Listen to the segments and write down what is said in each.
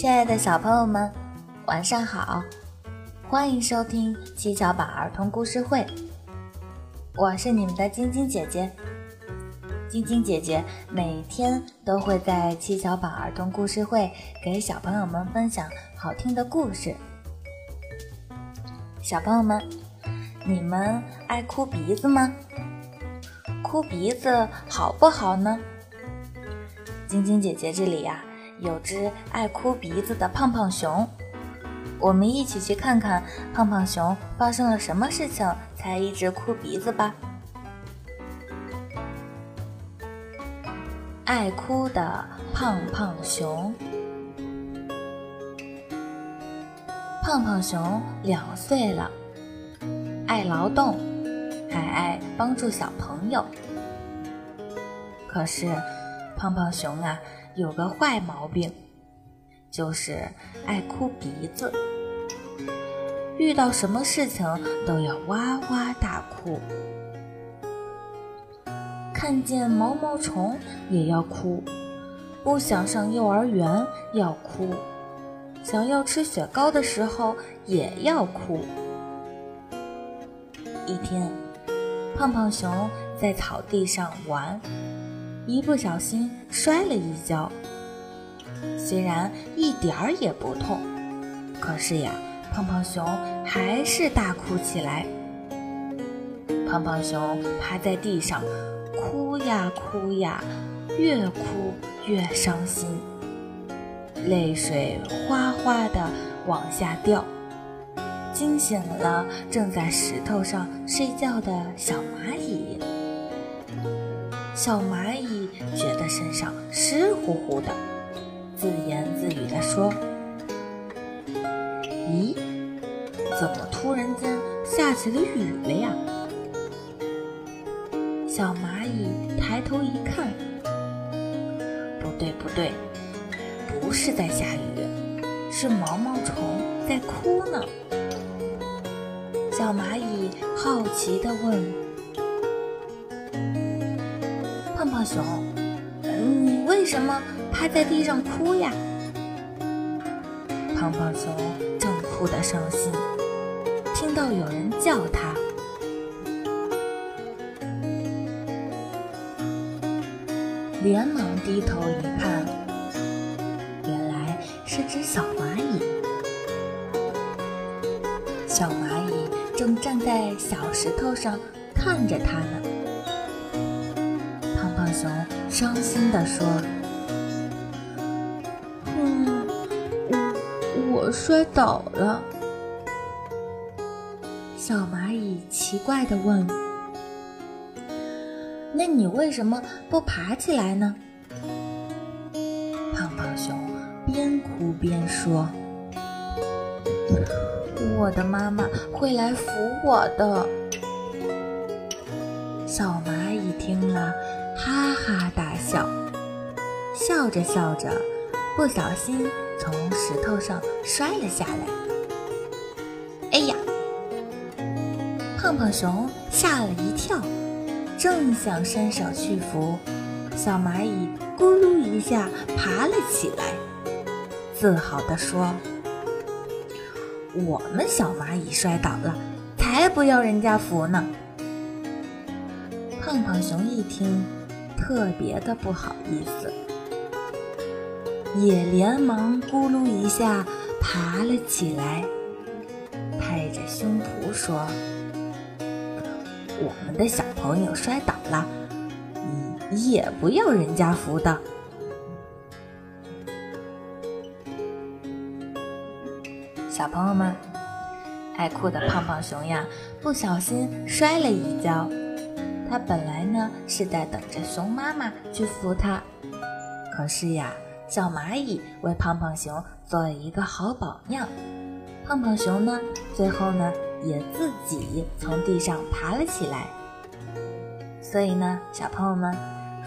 亲爱的小朋友们，晚上好！欢迎收听七巧板儿童故事会，我是你们的晶晶姐姐。晶晶姐姐每天都会在七巧板儿童故事会给小朋友们分享好听的故事。小朋友们，你们爱哭鼻子吗？哭鼻子好不好呢？晶晶姐姐这里呀，有只爱哭鼻子的胖胖熊，我们一起去看看胖胖熊发生了什么事情才一直哭鼻子吧。爱哭的胖胖熊，胖胖熊两岁了，爱劳动，还爱帮助小朋友。可是。胖胖熊啊，有个坏毛病，就是爱哭鼻子。遇到什么事情都要哇哇大哭，看见毛毛虫也要哭，不想上幼儿园要哭，想要吃雪糕的时候也要哭。一天，胖胖熊在草地上玩。一不小心摔了一跤，虽然一点儿也不痛，可是呀，胖胖熊还是大哭起来。胖胖熊趴在地上，哭呀哭呀，越哭越伤心，泪水哗哗地往下掉，惊醒了正在石头上睡觉的小蚂蚁。小蚂蚁觉得身上湿乎乎的，自言自语地说：“咦，怎么突然间下起了雨了呀？”小蚂蚁抬头一看，不对不对，不是在下雨，是毛毛虫在哭呢。小蚂蚁好奇地问。胖熊，你为什么趴在地上哭呀？胖胖熊正哭得伤心，听到有人叫他，连忙低头一看，原来是只小蚂蚁。小蚂蚁正站在小石头上看着他呢。熊伤心地说：“嗯，我我摔倒了。”小蚂蚁奇怪地问：“那你为什么不爬起来呢？”胖胖熊边哭边说：“我的妈妈会来扶我的。”小蚂蚁听了。哈哈大笑，笑着笑着，不小心从石头上摔了下来。哎呀！胖胖熊吓了一跳，正想伸手去扶，小蚂蚁咕噜一下爬了起来，自豪地说：“我们小蚂蚁摔倒了，才不要人家扶呢！”胖胖熊一听。特别的不好意思，也连忙咕噜一下爬了起来，拍着胸脯说：“我们的小朋友摔倒了，你也不要人家扶的。”小朋友们，爱哭的胖胖熊呀，不小心摔了一跤。它本来呢是在等着熊妈妈去扶它，可是呀，小蚂蚁为胖胖熊做了一个好榜样，胖胖熊呢最后呢也自己从地上爬了起来。所以呢，小朋友们，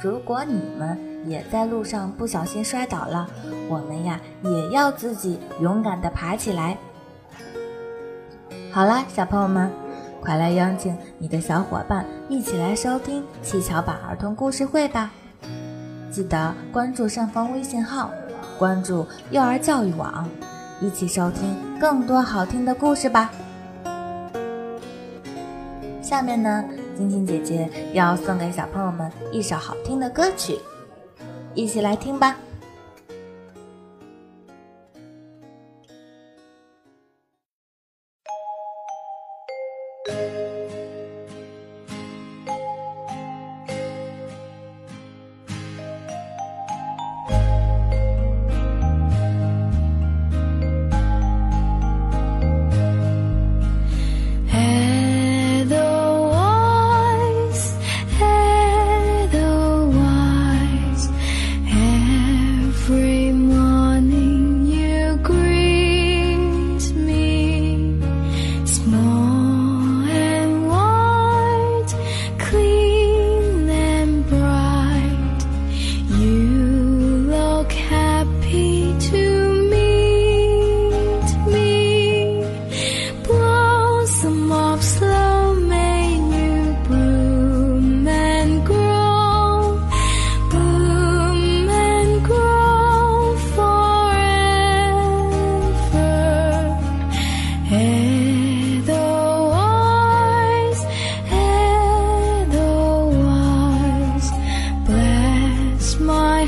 如果你们也在路上不小心摔倒了，我们呀也要自己勇敢地爬起来。好了，小朋友们。快来邀请你的小伙伴一起来收听七巧板儿童故事会吧！记得关注上方微信号关注幼儿教育网，一起收听更多好听的故事吧。下面呢，晶晶姐姐要送给小朋友们一首好听的歌曲，一起来听吧。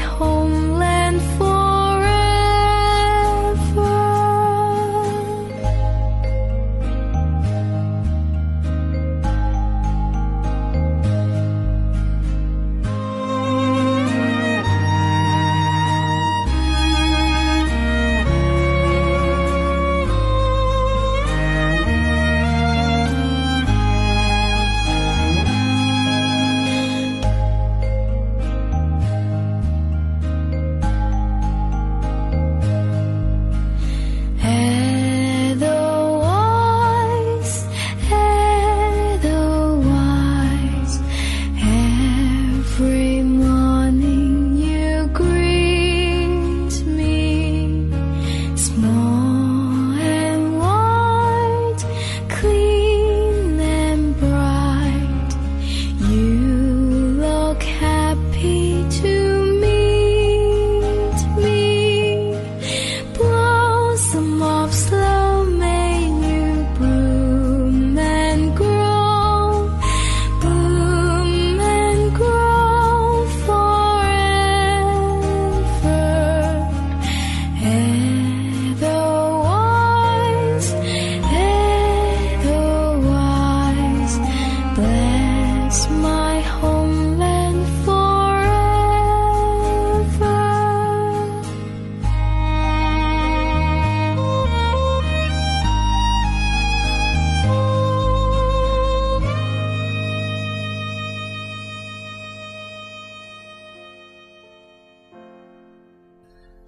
home.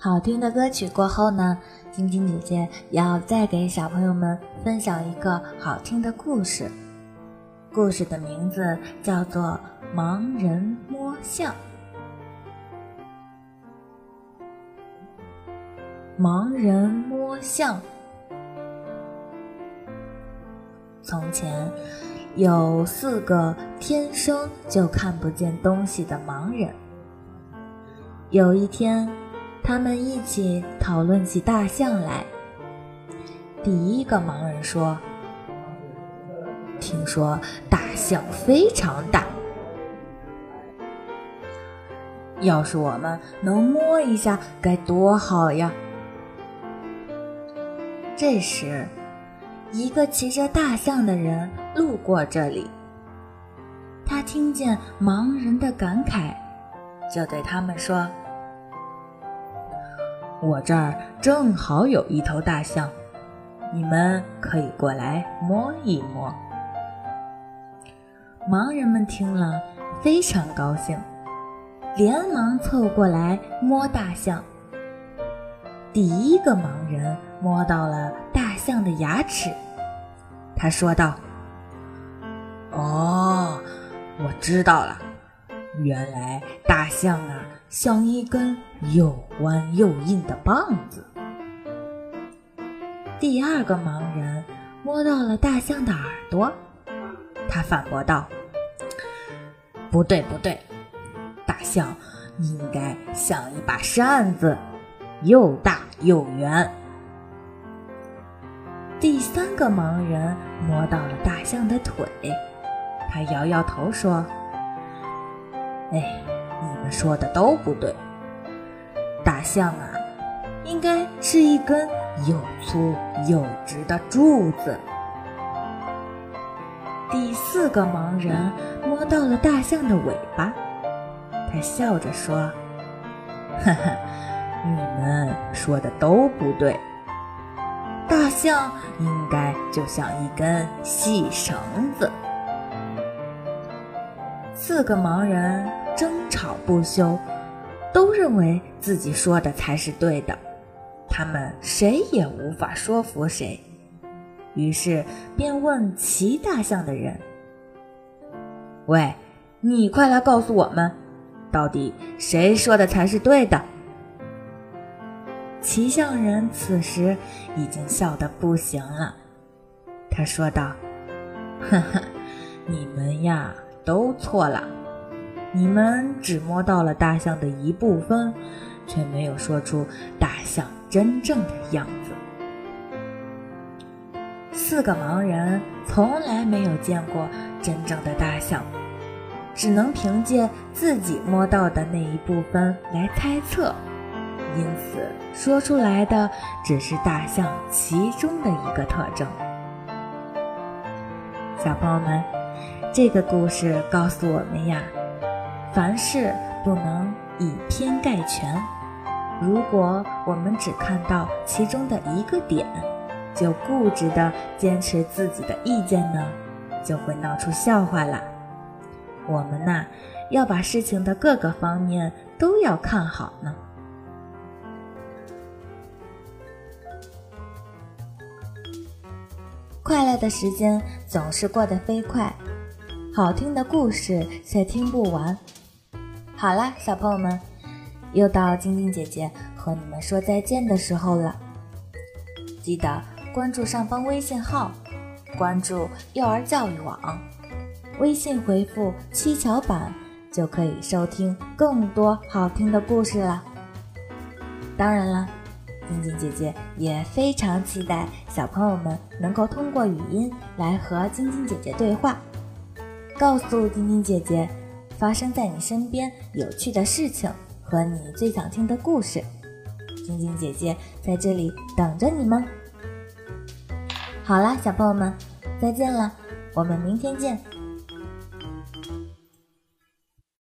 好听的歌曲过后呢，晶晶姐姐要再给小朋友们分享一个好听的故事。故事的名字叫做《盲人摸象》。盲人摸象。从前，有四个天生就看不见东西的盲人。有一天。他们一起讨论起大象来。第一个盲人说：“听说大象非常大，要是我们能摸一下，该多好呀！”这时，一个骑着大象的人路过这里，他听见盲人的感慨，就对他们说。我这儿正好有一头大象，你们可以过来摸一摸。盲人们听了非常高兴，连忙凑过来摸大象。第一个盲人摸到了大象的牙齿，他说道：“哦，我知道了，原来大象啊。”像一根又弯又硬的棒子。第二个盲人摸到了大象的耳朵，他反驳道：“不对，不对，大象应该像一把扇子，又大又圆。第三个盲人摸到了大象的腿，他摇摇头说：“哎，你们说的都不对。大象啊，应该是一根又粗又直的柱子。”第四个盲人摸到了大象的尾巴，他笑着说：“哈哈，你们说的都不对。大象应该就像一根细绳子。”四个盲人争吵不休，都认为自己说的才是对的，他们谁也无法说服谁。于是便问骑大象的人：“喂，你快来告诉我们，到底谁说的才是对的？”骑象人此时已经笑得不行了，他说道：“ 呵呵，你们呀都错了，你们只摸到了大象的一部分，却没有说出大象真正的样子。”四个盲人从来没有见过真正的大象，只能凭借自己摸到的那一部分来猜测，因此说出来的只是大象其中的一个特征。小朋友们，这个故事告诉我们呀，凡事不能以偏概全。如果我们只看到其中的一个点，就固执的坚持自己的意见呢，就会闹出笑话了。我们呐，要把事情的各个方面都要看好呢。快乐的时间总是过得飞快，好听的故事却听不完。好啦，小朋友们，又到晶晶姐姐和你们说再见的时候了，记得。关注上方微信号，关注幼儿教育网，微信回复“七巧板”就可以收听更多好听的故事了。当然了，晶晶姐姐也非常期待小朋友们能够通过语音来和晶晶姐姐对话，告诉晶晶姐姐发生在你身边有趣的事情和你最想听的故事。晶晶姐姐在这里等着你们。好啦，小朋友们，再见了，我们明天见。